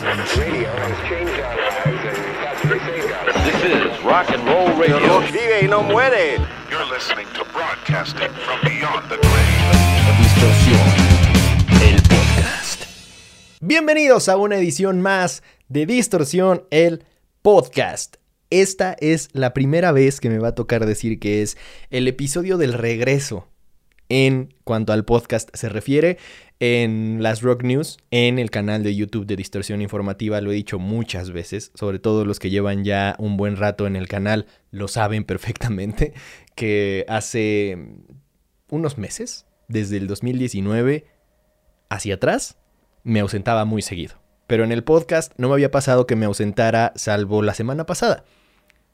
This is rock and roll radio. Vive y no muere. You're listening to broadcasting from beyond the grave. Distorsión, el podcast. Bienvenidos a una edición más de Distorsión, el podcast. Esta es la primera vez que me va a tocar decir que es el episodio del regreso en cuanto al podcast se refiere en las Rock News, en el canal de YouTube de Distorsión Informativa, lo he dicho muchas veces, sobre todo los que llevan ya un buen rato en el canal lo saben perfectamente, que hace unos meses, desde el 2019 hacia atrás, me ausentaba muy seguido. Pero en el podcast no me había pasado que me ausentara salvo la semana pasada.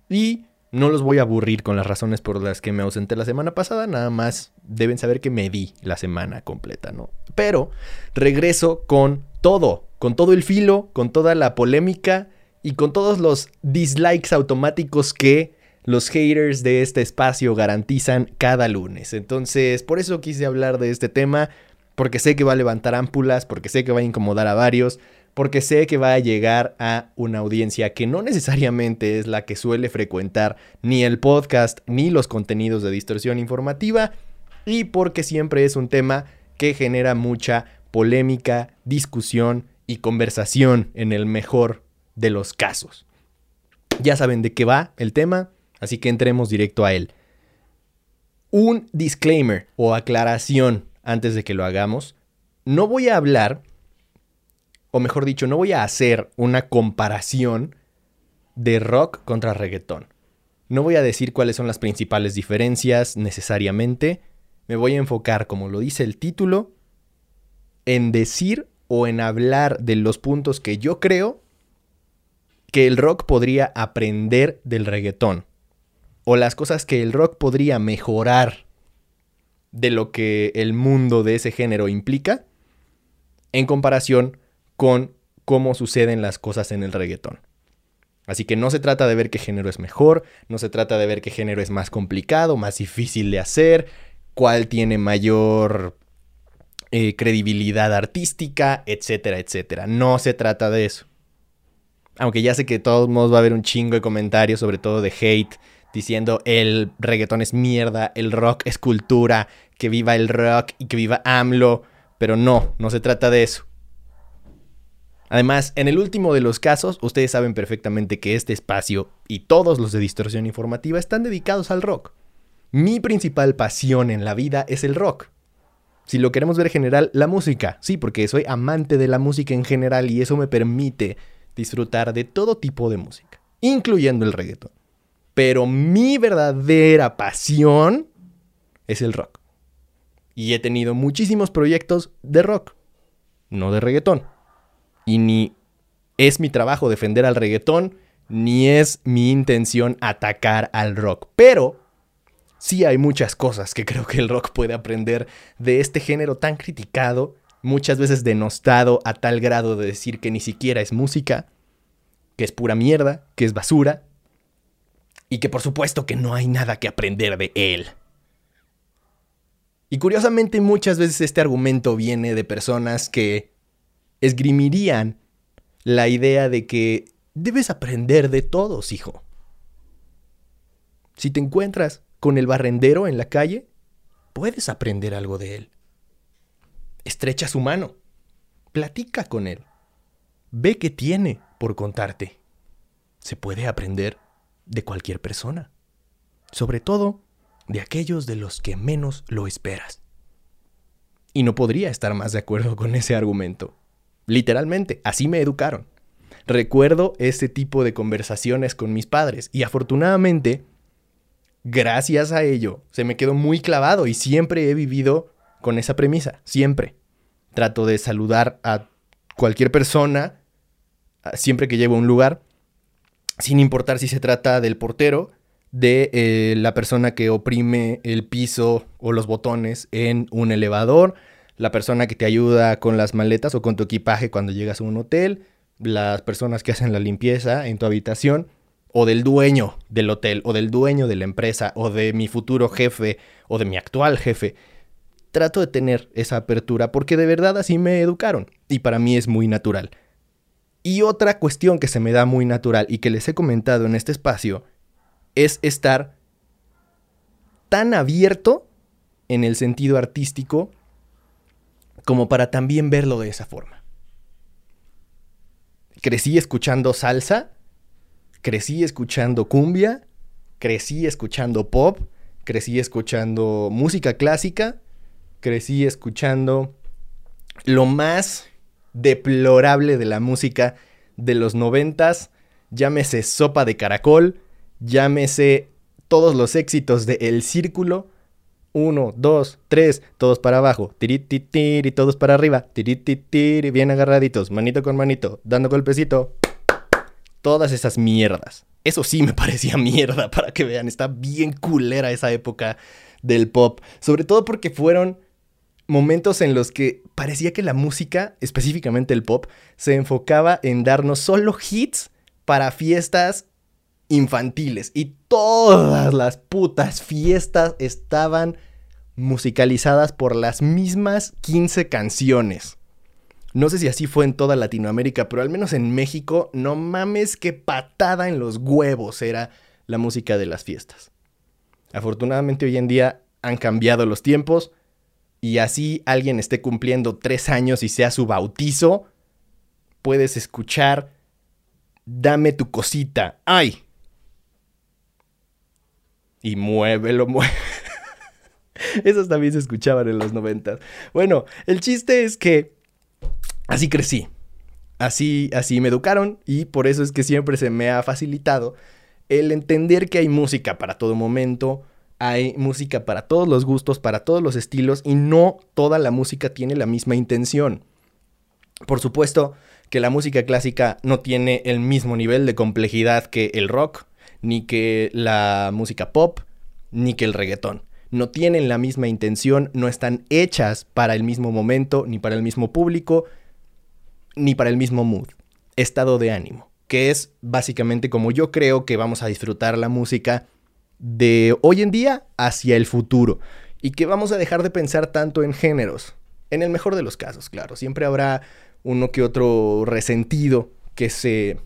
Y no los voy a aburrir con las razones por las que me ausenté la semana pasada, nada más deben saber que me di la semana completa, ¿no? Pero regreso con todo, con todo el filo, con toda la polémica y con todos los dislikes automáticos que los haters de este espacio garantizan cada lunes. Entonces, por eso quise hablar de este tema, porque sé que va a levantar ámpulas, porque sé que va a incomodar a varios, porque sé que va a llegar a una audiencia que no necesariamente es la que suele frecuentar ni el podcast ni los contenidos de distorsión informativa, y porque siempre es un tema que genera mucha polémica, discusión y conversación en el mejor de los casos. Ya saben de qué va el tema, así que entremos directo a él. Un disclaimer o aclaración antes de que lo hagamos. No voy a hablar o mejor dicho, no voy a hacer una comparación de rock contra reggaetón. No voy a decir cuáles son las principales diferencias necesariamente. Me voy a enfocar, como lo dice el título, en decir o en hablar de los puntos que yo creo que el rock podría aprender del reggaetón. O las cosas que el rock podría mejorar de lo que el mundo de ese género implica en comparación con cómo suceden las cosas en el reggaetón. Así que no se trata de ver qué género es mejor, no se trata de ver qué género es más complicado, más difícil de hacer, cuál tiene mayor eh, credibilidad artística, etcétera, etcétera. No se trata de eso. Aunque ya sé que de todos modos va a haber un chingo de comentarios, sobre todo de hate, diciendo el reggaetón es mierda, el rock es cultura, que viva el rock y que viva AMLO. Pero no, no se trata de eso. Además, en el último de los casos, ustedes saben perfectamente que este espacio y todos los de distorsión informativa están dedicados al rock. Mi principal pasión en la vida es el rock. Si lo queremos ver general, la música. Sí, porque soy amante de la música en general y eso me permite disfrutar de todo tipo de música, incluyendo el reggaetón. Pero mi verdadera pasión es el rock. Y he tenido muchísimos proyectos de rock, no de reggaetón y ni es mi trabajo defender al reggaetón, ni es mi intención atacar al rock. Pero sí hay muchas cosas que creo que el rock puede aprender de este género tan criticado, muchas veces denostado a tal grado de decir que ni siquiera es música, que es pura mierda, que es basura, y que por supuesto que no hay nada que aprender de él. Y curiosamente muchas veces este argumento viene de personas que esgrimirían la idea de que debes aprender de todos, hijo. Si te encuentras con el barrendero en la calle, puedes aprender algo de él. Estrecha su mano, platica con él, ve qué tiene por contarte. Se puede aprender de cualquier persona, sobre todo de aquellos de los que menos lo esperas. Y no podría estar más de acuerdo con ese argumento. Literalmente, así me educaron. Recuerdo ese tipo de conversaciones con mis padres y afortunadamente, gracias a ello, se me quedó muy clavado y siempre he vivido con esa premisa, siempre. Trato de saludar a cualquier persona siempre que llego a un lugar, sin importar si se trata del portero, de eh, la persona que oprime el piso o los botones en un elevador, la persona que te ayuda con las maletas o con tu equipaje cuando llegas a un hotel, las personas que hacen la limpieza en tu habitación, o del dueño del hotel, o del dueño de la empresa, o de mi futuro jefe, o de mi actual jefe. Trato de tener esa apertura porque de verdad así me educaron y para mí es muy natural. Y otra cuestión que se me da muy natural y que les he comentado en este espacio es estar tan abierto en el sentido artístico como para también verlo de esa forma. Crecí escuchando salsa, crecí escuchando cumbia, crecí escuchando pop, crecí escuchando música clásica, crecí escuchando lo más deplorable de la música de los noventas, llámese Sopa de Caracol, llámese todos los éxitos de El Círculo, uno, dos, tres, todos para abajo, y todos para arriba, tirititiri, bien agarraditos, manito con manito, dando golpecito, todas esas mierdas. Eso sí me parecía mierda, para que vean, está bien culera esa época del pop, sobre todo porque fueron momentos en los que parecía que la música, específicamente el pop, se enfocaba en darnos solo hits para fiestas infantiles. Y todas las putas fiestas estaban musicalizadas por las mismas 15 canciones. No sé si así fue en toda Latinoamérica, pero al menos en México, no mames qué patada en los huevos era la música de las fiestas. Afortunadamente hoy en día han cambiado los tiempos, y así alguien esté cumpliendo tres años y sea su bautizo, puedes escuchar Dame tu cosita. ¡Ay! Y muévelo, mueve. Esos también se escuchaban en los noventas. Bueno, el chiste es que así crecí. Así, así me educaron y por eso es que siempre se me ha facilitado el entender que hay música para todo momento, hay música para todos los gustos, para todos los estilos y no toda la música tiene la misma intención. Por supuesto que la música clásica no tiene el mismo nivel de complejidad que el rock, ni que la música pop, ni que el reggaetón. No tienen la misma intención, no están hechas para el mismo momento, ni para el mismo público, ni para el mismo mood, estado de ánimo, que es básicamente como yo creo que vamos a disfrutar la música de hoy en día hacia el futuro y que vamos a dejar de pensar tanto en géneros. En el mejor de los casos, claro. Siempre habrá uno que otro resentido que se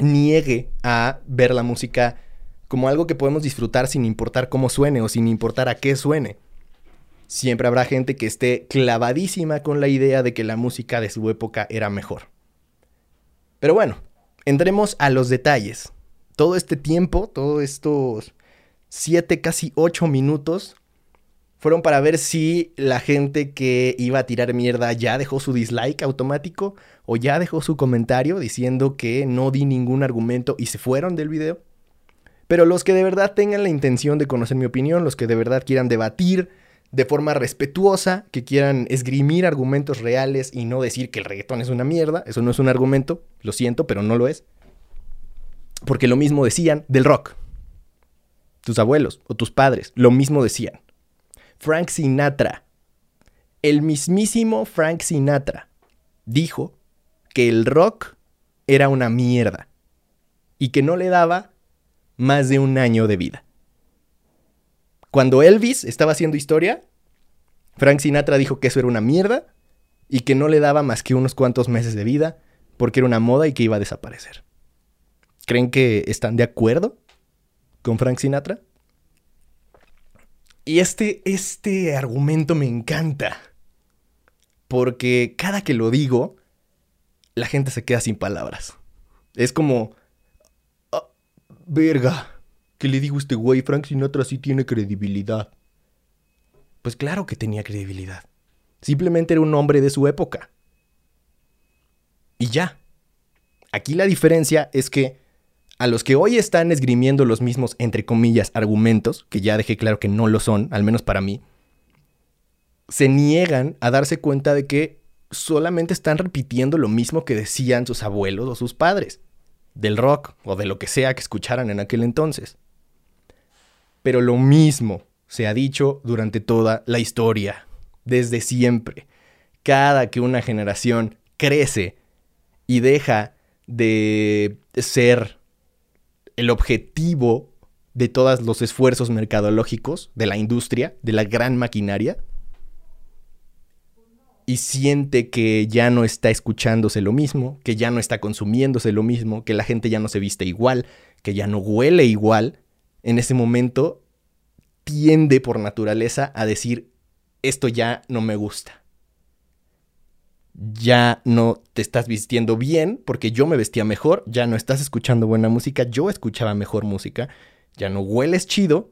niegue a ver la música como algo que podemos disfrutar sin importar cómo suene o sin importar a qué suene. Siempre habrá gente que esté clavadísima con la idea de que la música de su época era mejor. Pero bueno, entremos a los detalles. Todo este tiempo, todos estos siete, casi ocho minutos fueron para ver si la gente que iba a tirar mierda ya dejó su dislike automático o ya dejó su comentario diciendo que no di ningún argumento y se fueron del video. Pero los que de verdad tengan la intención de conocer mi opinión, los que de verdad quieran debatir de forma respetuosa, que quieran esgrimir argumentos reales y no decir que el reggaetón es una mierda, eso no es un argumento, lo siento, pero no lo es. Porque lo mismo decían del rock tus abuelos o tus padres, lo mismo decían. Frank Sinatra, el mismísimo Frank Sinatra, dijo que el rock era una mierda y que no le daba más de un año de vida. Cuando Elvis estaba haciendo historia, Frank Sinatra dijo que eso era una mierda y que no le daba más que unos cuantos meses de vida porque era una moda y que iba a desaparecer. ¿Creen que están de acuerdo con Frank Sinatra. Y este, este argumento me encanta. Porque cada que lo digo, la gente se queda sin palabras. Es como... Ah, verga. ¿Qué le digo este güey? Frank Sinatra sí tiene credibilidad. Pues claro que tenía credibilidad. Simplemente era un hombre de su época. Y ya. Aquí la diferencia es que a los que hoy están esgrimiendo los mismos, entre comillas, argumentos, que ya dejé claro que no lo son, al menos para mí, se niegan a darse cuenta de que solamente están repitiendo lo mismo que decían sus abuelos o sus padres, del rock o de lo que sea que escucharan en aquel entonces. Pero lo mismo se ha dicho durante toda la historia, desde siempre. Cada que una generación crece y deja de ser el objetivo de todos los esfuerzos mercadológicos de la industria, de la gran maquinaria, y siente que ya no está escuchándose lo mismo, que ya no está consumiéndose lo mismo, que la gente ya no se viste igual, que ya no huele igual, en ese momento tiende por naturaleza a decir, esto ya no me gusta. Ya no te estás vistiendo bien porque yo me vestía mejor, ya no estás escuchando buena música, yo escuchaba mejor música, ya no hueles chido,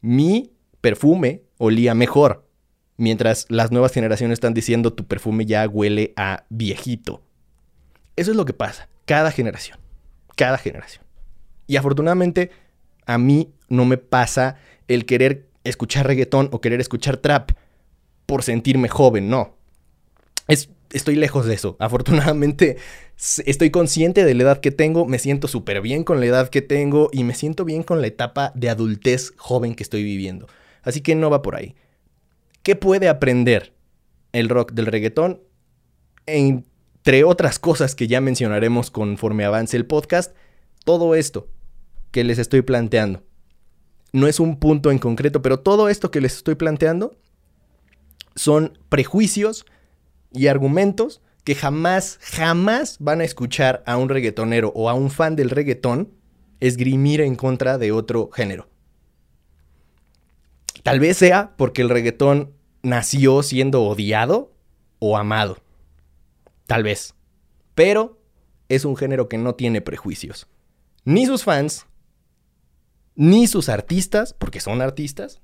mi perfume olía mejor, mientras las nuevas generaciones están diciendo tu perfume ya huele a viejito. Eso es lo que pasa, cada generación, cada generación. Y afortunadamente a mí no me pasa el querer escuchar reggaetón o querer escuchar trap por sentirme joven, no. Estoy lejos de eso. Afortunadamente estoy consciente de la edad que tengo, me siento súper bien con la edad que tengo y me siento bien con la etapa de adultez joven que estoy viviendo. Así que no va por ahí. ¿Qué puede aprender el rock del reggaetón? Entre otras cosas que ya mencionaremos conforme avance el podcast, todo esto que les estoy planteando. No es un punto en concreto, pero todo esto que les estoy planteando son prejuicios y argumentos que jamás, jamás van a escuchar a un reggaetonero o a un fan del reggaetón esgrimir en contra de otro género. Tal vez sea porque el reggaetón nació siendo odiado o amado. Tal vez. Pero es un género que no tiene prejuicios. Ni sus fans, ni sus artistas, porque son artistas,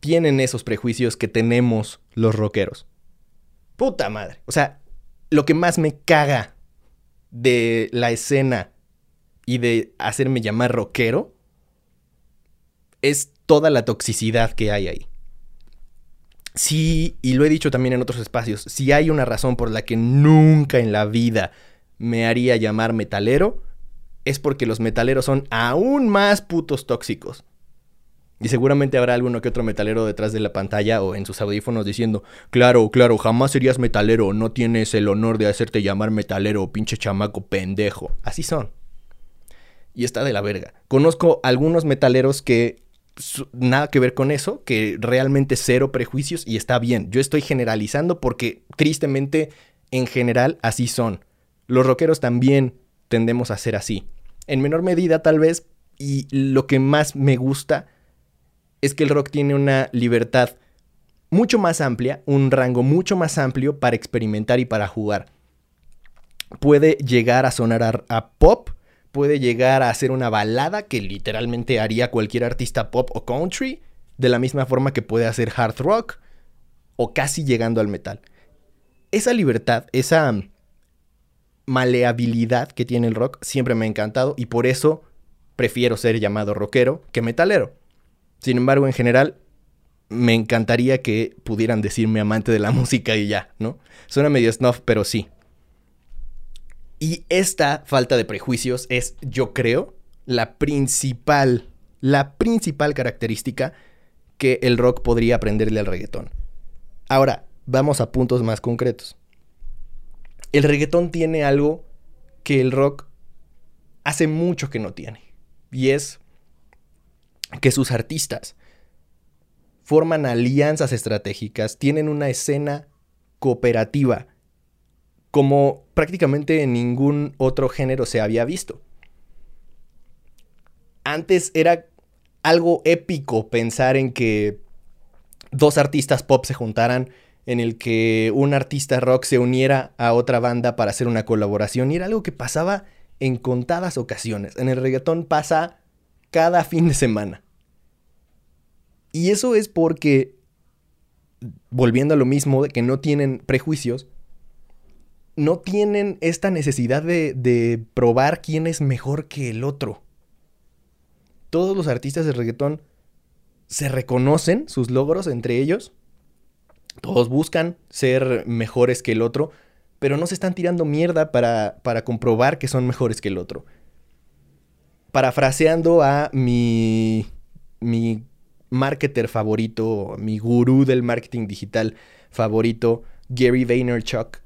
tienen esos prejuicios que tenemos los rockeros. Puta madre. O sea, lo que más me caga de la escena y de hacerme llamar rockero es toda la toxicidad que hay ahí. Sí, y lo he dicho también en otros espacios, si hay una razón por la que nunca en la vida me haría llamar metalero, es porque los metaleros son aún más putos tóxicos. Y seguramente habrá alguno que otro metalero detrás de la pantalla o en sus audífonos diciendo, claro, claro, jamás serías metalero, no tienes el honor de hacerte llamar metalero, pinche chamaco pendejo. Así son. Y está de la verga. Conozco algunos metaleros que nada que ver con eso, que realmente cero prejuicios y está bien. Yo estoy generalizando porque tristemente en general así son. Los rockeros también tendemos a ser así. En menor medida tal vez, y lo que más me gusta es que el rock tiene una libertad mucho más amplia, un rango mucho más amplio para experimentar y para jugar. Puede llegar a sonar a, pop, puede llegar a hacer una balada que literalmente haría cualquier artista pop o country, de la misma forma que puede hacer hard rock o casi llegando al metal. Esa libertad, esa maleabilidad que tiene el rock siempre me ha encantado y por eso prefiero ser llamado rockero que metalero. Sin embargo, en general, me encantaría que pudieran decirme amante de la música y ya, ¿no? Suena medio snuff, pero sí. Y esta falta de prejuicios es, yo creo, la principal, la principal característica que el rock podría aprenderle al reggaetón. Ahora, vamos a puntos más concretos. El reggaetón tiene algo que el rock hace mucho que no tiene. Y es que sus artistas forman alianzas estratégicas, tienen una escena cooperativa como prácticamente en ningún otro género se había visto. Antes era algo épico pensar en que dos artistas pop se juntaran, en el que un artista rock se uniera a otra banda para hacer una colaboración, y era algo que pasaba en contadas ocasiones. En el reggaetón pasa cada fin de semana. Y eso es porque, volviendo a lo mismo, de que no tienen prejuicios, no tienen esta necesidad de, de, probar quién es mejor que el otro. Todos los artistas de reggaetón se reconocen sus logros entre ellos. Todos buscan ser mejores que el otro, pero no se están tirando mierda para, para comprobar que son mejores que el otro. Parafraseando a mi, mi marketer favorito, mi gurú del marketing digital favorito, Gary Vaynerchuk,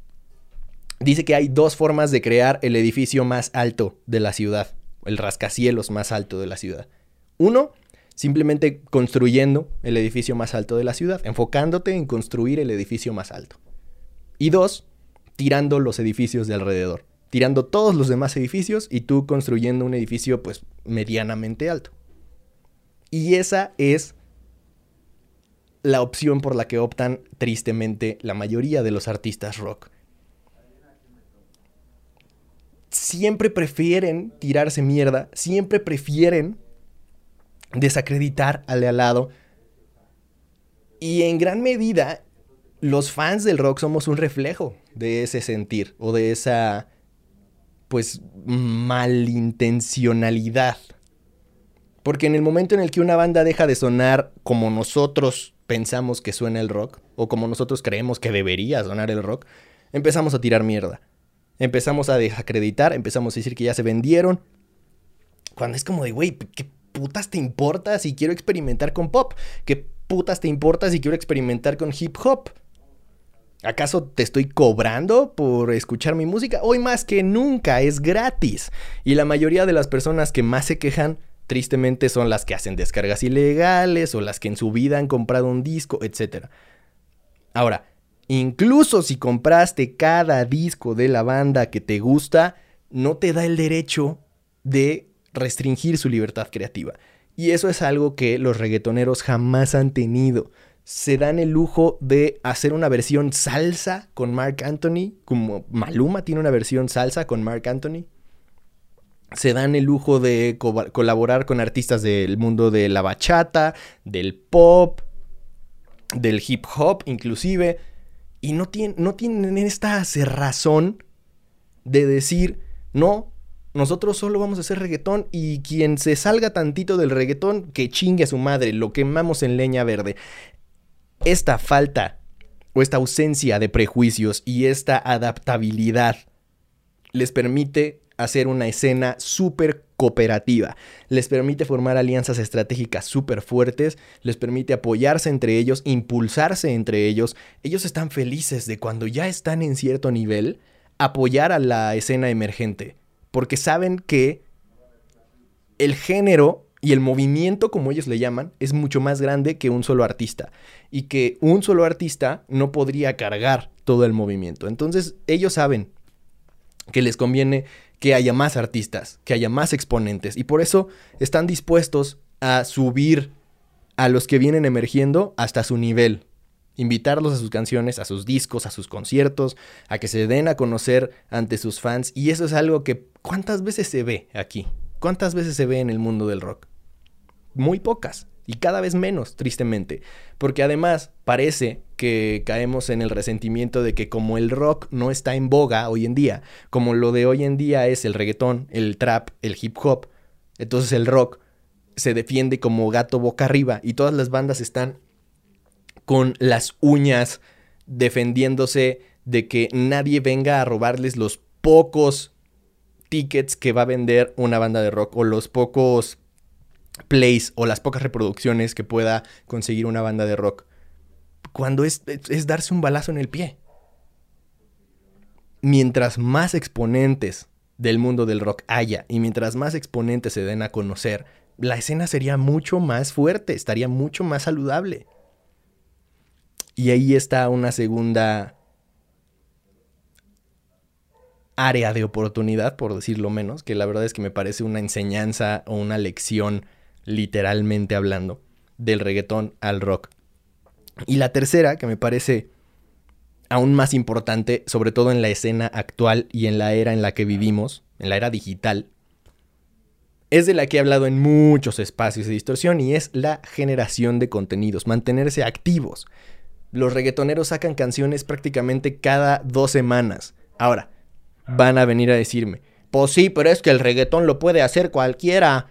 dice que hay dos formas de crear el edificio más alto de la ciudad, el rascacielos más alto de la ciudad. Uno, Simplemente construyendo el edificio más alto de la ciudad, enfocándote en construir el edificio más alto. Y dos, tirando los edificios de alrededor, tirando todos los demás edificios y tú construyendo un edificio pues medianamente alto. Y esa es la opción por la que optan tristemente la mayoría de los artistas rock. Siempre prefieren tirarse mierda, siempre prefieren desacreditar al de al lado. Y en gran medida, los fans del rock somos un reflejo de ese sentir o de esa, pues, malintencionalidad. Porque en el momento en el que una banda deja de sonar como nosotros pensamos que suena el rock, o como nosotros creemos que debería sonar el rock, empezamos a tirar mierda. Empezamos a desacreditar, empezamos a decir que ya se vendieron. Cuando es como de, güey, ¿qué putas te importa si quiero experimentar con pop? ¿Qué putas te importa si quiero experimentar con hip hop? ¿Acaso te estoy cobrando por escuchar mi música? Hoy más que nunca es gratis. Y la mayoría de las personas que más se quejan tristemente son las que hacen descargas ilegales o las que en su vida han comprado un disco, etc. Ahora, incluso si compraste cada disco de la banda que te gusta, no te da el derecho de restringir su libertad creativa. Y eso es algo que los reggaetoneros jamás han tenido. Se dan el lujo de hacer una versión salsa con Mark Anthony, como Maluma tiene una versión salsa con Mark Anthony se dan el lujo de colaborar con artistas del mundo de la bachata, del pop, del hip hop inclusive, y no, no tienen esta cerrazón de decir, no, nosotros solo vamos a hacer reggaetón y quien se salga tantito del reggaetón, que chingue a su madre, lo quemamos en leña verde. Esta falta o esta ausencia de prejuicios y esta adaptabilidad les permite hacer una escena súper cooperativa. Les permite formar alianzas estratégicas súper fuertes, les permite apoyarse entre ellos, impulsarse entre ellos. Ellos están felices de cuando ya están en cierto nivel, apoyar a la escena emergente, porque saben que el género y el movimiento, como ellos le llaman, es mucho más grande que un solo artista. Y que un solo artista no podría cargar todo el movimiento. Entonces ellos saben que les conviene que haya más artistas, que haya más exponentes. Y por eso están dispuestos a subir a los que vienen emergiendo hasta su nivel. Invitarlos a sus canciones, a sus discos, a sus conciertos, a que se den a conocer ante sus fans. Y eso es algo que ¿cuántas veces se ve aquí? ¿Cuántas veces se ve en el mundo del rock? Muy pocas. Y cada vez menos, tristemente. Porque además parece que caemos en el resentimiento de que como el rock no está en boga hoy en día, como lo de hoy en día es el reggaetón, el trap, el hip hop, entonces el rock se defiende como gato boca arriba y todas las bandas están con las uñas defendiéndose de que nadie venga a robarles los pocos tickets que va a vender una banda de rock o los pocos plays o las pocas reproducciones que pueda conseguir una banda de rock. Cuando es, es darse un balazo en el pie. Mientras más exponentes del mundo del rock haya y mientras más exponentes se den a conocer, la escena sería mucho más fuerte, estaría mucho más saludable. Y ahí está una segunda área de oportunidad, por decirlo menos, que la verdad es que me parece una enseñanza o una lección literalmente hablando, del reggaetón al rock. Y la tercera, que me parece aún más importante, sobre todo en la escena actual y en la era en la que vivimos, en la era digital, es de la que he hablado en muchos espacios de distorsión y es la generación de contenidos, mantenerse activos. Los reggaetoneros sacan canciones prácticamente cada dos semanas. Ahora, van a venir a decirme, pues sí, pero es que el reggaetón lo puede hacer cualquiera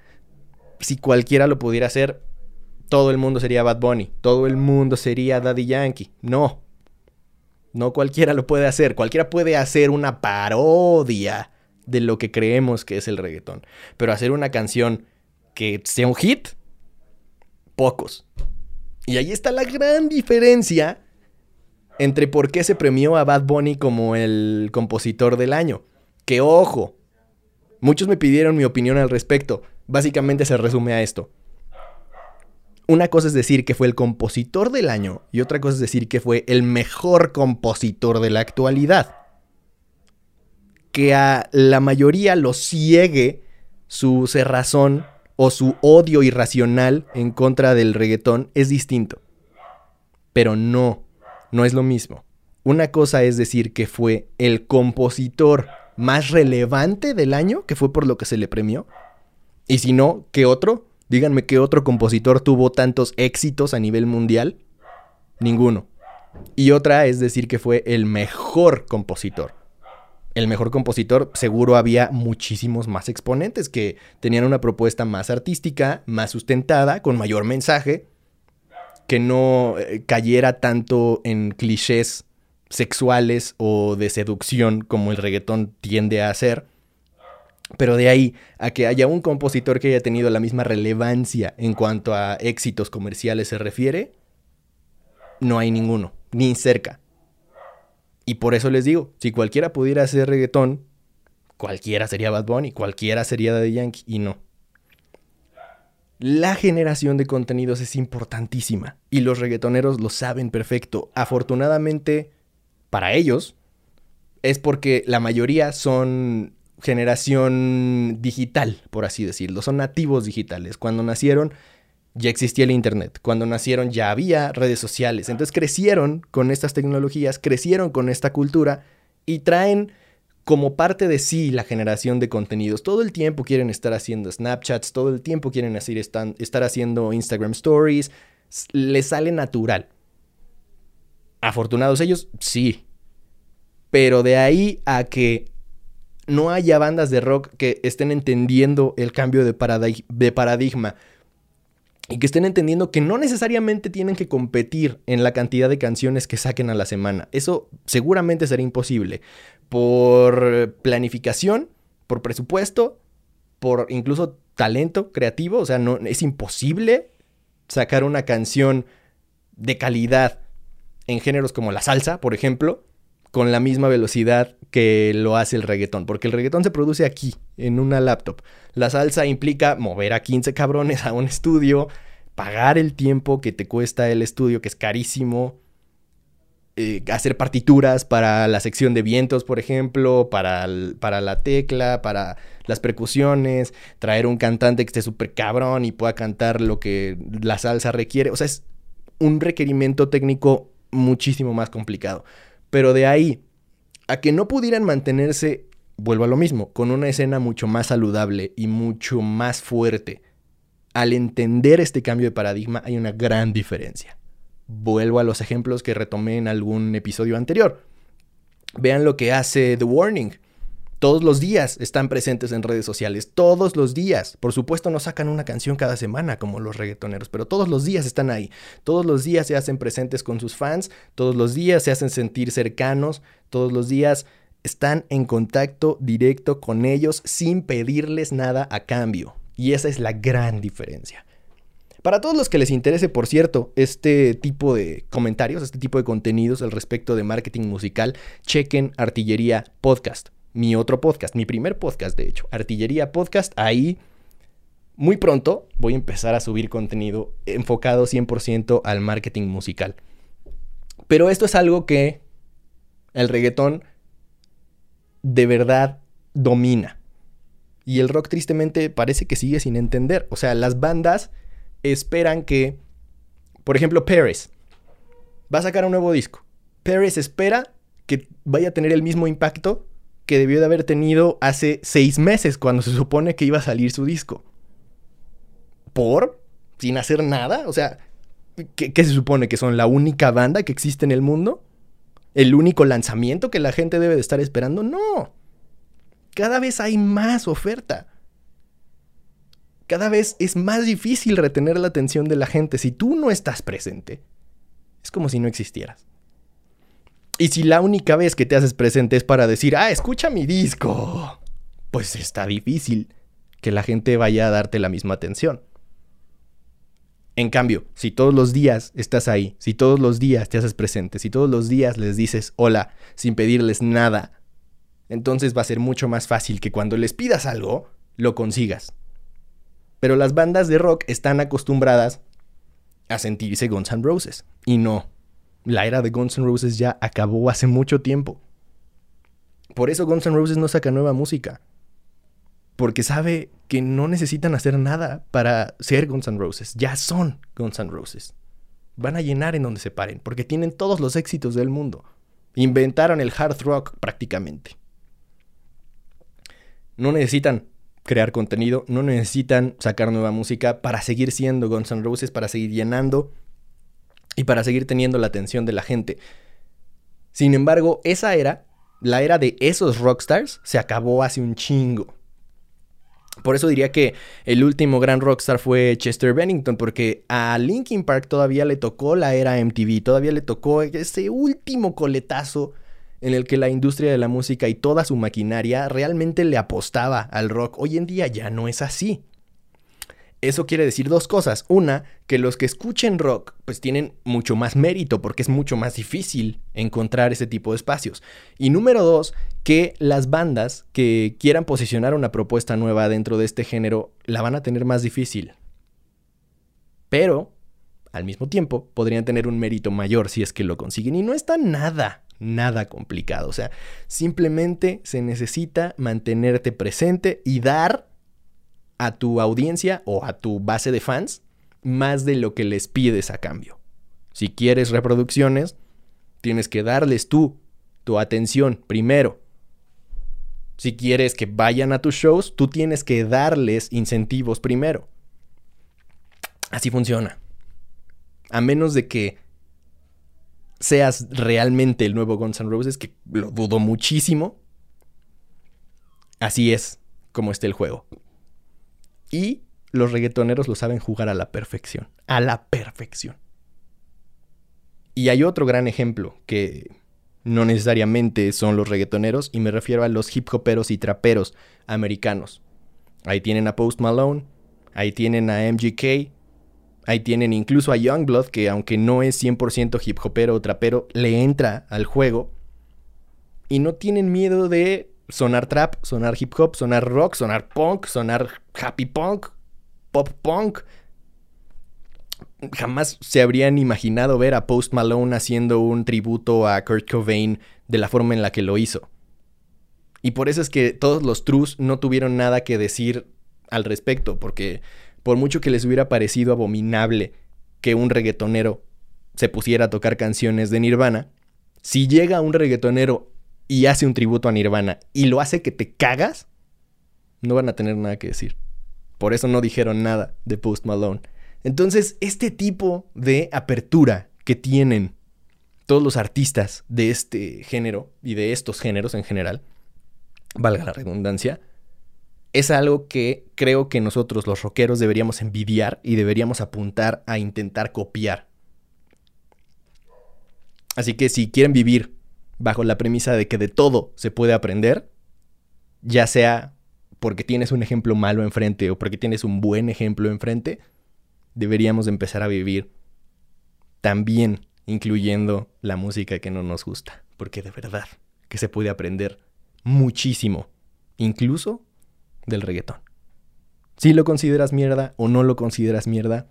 si cualquiera lo pudiera hacer, todo el mundo sería Bad Bunny, todo el mundo sería Daddy Yankee. No. No cualquiera lo puede hacer. Cualquiera puede hacer una parodia de lo que creemos que es el reggaetón. Pero hacer una canción que sea un hit, pocos. Y ahí está la gran diferencia entre por qué se premió a Bad Bunny como el compositor del año. Que ojo, muchos me pidieron mi opinión al respecto. Básicamente se resume a esto. Una cosa es decir que fue el compositor del año y otra cosa es decir que fue el mejor compositor de la actualidad. Que a la mayoría lo ciegue su cerrazón o su odio irracional en contra del reggaetón es distinto. Pero no, no es lo mismo. Una cosa es decir que fue el compositor más relevante del año, que fue por lo que se le premió. Y si no, ¿qué otro? Díganme qué otro compositor tuvo tantos éxitos a nivel mundial. Ninguno. Y otra es decir que fue el mejor compositor. El mejor compositor, seguro había muchísimos más exponentes que tenían una propuesta más artística, más sustentada, con mayor mensaje, que no eh, cayera tanto en clichés sexuales o de seducción como el reggaetón tiende a hacer. Pero de ahí a que haya un compositor que haya tenido la misma relevancia en cuanto a éxitos comerciales se refiere, no hay ninguno, ni cerca. Y por eso les digo, si cualquiera pudiera hacer reggaetón, cualquiera sería Bad Bunny, cualquiera sería Daddy Yankee, y no. La generación de contenidos es importantísima y los reggaetoneros lo saben perfecto. Afortunadamente, para ellos, es porque la mayoría son generación digital, por así decirlo. Son nativos digitales. Cuando nacieron ya existía el Internet. Cuando nacieron ya había redes sociales. Entonces crecieron con estas tecnologías, crecieron con esta cultura y traen como parte de sí la generación de contenidos. Todo el tiempo quieren estar haciendo Snapchats, todo el tiempo quieren hacer, estar haciendo Instagram Stories. Les sale natural. Afortunados ellos, sí. Pero de ahí a que no haya bandas de rock que estén entendiendo el cambio de, paradigma y que estén entendiendo que no necesariamente tienen que competir en la cantidad de canciones que saquen a la semana. Eso seguramente será imposible por planificación, por presupuesto, por incluso talento creativo, o sea, no es imposible sacar una canción de calidad en géneros como la salsa, por ejemplo, con la misma velocidad que lo hace el reggaetón, porque el reggaetón se produce aquí, en una laptop. La salsa implica mover a 15 cabrones a un estudio, pagar el tiempo que te cuesta el estudio, que es carísimo, eh, hacer partituras para la sección de vientos, por ejemplo, para, para la tecla, para las percusiones, traer un cantante que esté súper cabrón y pueda cantar lo que la salsa requiere. O sea, es un requerimiento técnico muchísimo más complicado. Pero de ahí a que no pudieran mantenerse, vuelvo a lo mismo, con una escena mucho más saludable y mucho más fuerte. Al entender este cambio de paradigma hay una gran diferencia. Vuelvo a los ejemplos que retomé en algún episodio anterior. Vean lo que hace The Warning. Todos los días están presentes en redes sociales, todos los días. Por supuesto no sacan una canción cada semana como los reggaetoneros, pero todos los días están ahí. Todos los días se hacen presentes con sus fans, todos los días se hacen sentir cercanos, todos los días están en contacto directo con ellos sin pedirles nada a cambio. Y esa es la gran diferencia. Para todos los que les interese, por cierto, este tipo de comentarios, este tipo de contenidos al respecto de marketing musical, chequen Artillería Podcast mi otro podcast, mi primer podcast de hecho, Artillería Podcast. Ahí muy pronto voy a empezar a subir contenido enfocado 100% al marketing musical. Pero esto es algo que el reggaetón de verdad domina. Y el rock tristemente parece que sigue sin entender. O sea, las bandas esperan que, por ejemplo, Paris va a sacar un nuevo disco. Paris espera que vaya a tener el mismo impacto que debió de haber tenido hace seis meses cuando se supone que iba a salir su disco. ¿Por? ¿Sin hacer nada? O sea, ¿qué, se supone? ¿Que son la única banda que existe en el mundo? ¿El único lanzamiento que la gente debe de estar esperando? No. Cada vez hay más oferta. Cada vez es más difícil retener la atención de la gente si tú no estás presente. Es como si no existieras. Y si la única vez que te haces presente es para decir, ah, escucha mi disco, pues está difícil que la gente vaya a darte la misma atención. En cambio, si todos los días estás ahí, si todos los días te haces presente, si todos los días les dices hola sin pedirles nada, entonces va a ser mucho más fácil que cuando les pidas algo, lo consigas. Pero las bandas de rock están acostumbradas a sentirse Guns N' Roses. Y no, la era de Guns N' Roses ya acabó hace mucho tiempo. Por eso Guns N' Roses no saca nueva música. Porque sabe que no necesitan hacer nada para ser Guns N' Roses. Ya son Guns N' Roses. Van a llenar en donde se paren, porque tienen todos los éxitos del mundo. Inventaron el hard rock prácticamente. No necesitan crear contenido, no necesitan sacar nueva música para seguir siendo Guns N' Roses, para seguir llenando y para seguir teniendo la atención de la gente. Sin embargo, esa era, la era de esos rockstars, se acabó hace un chingo. Por eso diría que el último gran rockstar fue Chester Bennington, porque a Linkin Park todavía le tocó la era MTV, todavía le tocó ese último coletazo en el que la industria de la música y toda su maquinaria realmente le apostaba al rock. Hoy en día ya no es así. Eso quiere decir dos cosas. Una, que los que escuchen rock pues tienen mucho más mérito porque es mucho más difícil encontrar ese tipo de espacios. Y número dos, que las bandas que quieran posicionar una propuesta nueva dentro de este género la van a tener más difícil. Pero, al mismo tiempo, podrían tener un mérito mayor si es que lo consiguen. Y no está nada, nada complicado. O sea, simplemente se necesita mantenerte presente y dar a tu audiencia o a tu base de fans más de lo que les pides a cambio. Si quieres reproducciones, tienes que darles tú tu atención primero. Si quieres que vayan a tus shows, tú tienes que darles incentivos primero. Así funciona. A menos de que seas realmente el nuevo Guns N' Roses, que lo dudo muchísimo. Así es como está el juego. Y los reggaetoneros lo saben jugar a la perfección. A la perfección. Y hay otro gran ejemplo que no necesariamente son los reggaetoneros y me refiero a los hip hoperos y traperos americanos. Ahí tienen a Post Malone, ahí tienen a MGK, ahí tienen incluso a Youngblood que aunque no es 100% hip hopero o trapero, le entra al juego y no tienen miedo de sonar trap, sonar hip hop, sonar rock, sonar punk, sonar happy punk, pop punk. Jamás se habrían imaginado ver a Post Malone haciendo un tributo a Kurt Cobain de la forma en la que lo hizo. Y por eso es que todos los trus no tuvieron nada que decir al respecto, porque por mucho que les hubiera parecido abominable que un reggaetonero se pusiera a tocar canciones de Nirvana, si llega un reggaetonero y hace un tributo a Nirvana y lo hace que te cagas, no van a tener nada que decir. Por eso no dijeron nada de Post Malone. Entonces, este tipo de apertura que tienen todos los artistas de este género y de estos géneros en general, valga la redundancia, es algo que creo que nosotros los rockeros deberíamos envidiar y deberíamos apuntar a intentar copiar. Así que si quieren vivir bajo la premisa de que de todo se puede aprender, ya sea porque tienes un ejemplo malo enfrente o porque tienes un buen ejemplo enfrente, deberíamos empezar a vivir también incluyendo la música que no nos gusta, porque de verdad que se puede aprender muchísimo, incluso del reggaetón. Si lo consideras mierda o no lo consideras mierda,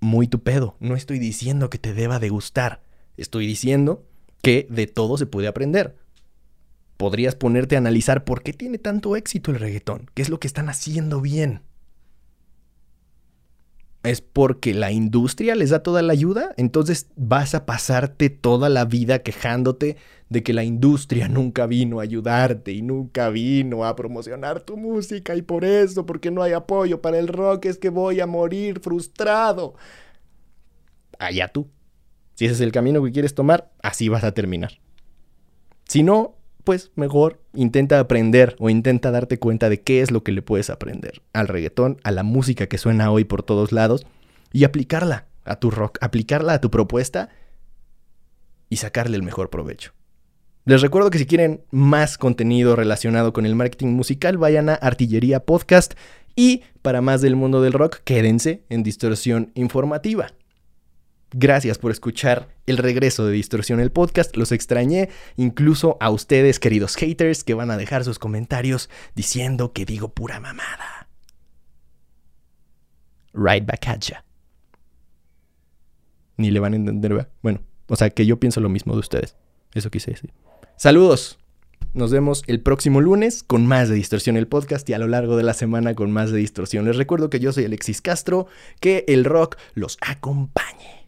muy tu pedo. No estoy diciendo que te deba de gustar. Estoy diciendo que de todo se puede aprender. Podrías ponerte a analizar por qué tiene tanto éxito el reggaetón, qué es lo que están haciendo bien. ¿Es porque la industria les da toda la ayuda? Entonces vas a pasarte toda la vida quejándote de que la industria nunca vino a ayudarte y nunca vino a promocionar tu música y por eso, porque no hay apoyo para el rock, es que voy a morir frustrado. Allá tú. Si ese es el camino que quieres tomar, así vas a terminar. Si no, pues mejor intenta aprender o intenta darte cuenta de qué es lo que le puedes aprender al reggaetón, a la música que suena hoy por todos lados y aplicarla a tu rock, aplicarla a tu propuesta y sacarle el mejor provecho. Les recuerdo que si quieren más contenido relacionado con el marketing musical, vayan a Artillería Podcast y para más del mundo del rock, quédense en Distorsión Informativa. Gracias por escuchar el regreso de Distorsión el podcast. Los extrañé, incluso a ustedes, queridos haters, que van a dejar sus comentarios diciendo que digo pura mamada. Right back at ya. ni le van a entender, ¿verdad? Bueno, o sea, que yo pienso lo mismo de ustedes. Eso quise decir. Saludos. Nos vemos el próximo lunes con más de Distorsión el podcast y a lo largo de la semana con más de Distorsión. Les recuerdo que yo soy Alexis Castro, que el rock los acompañe.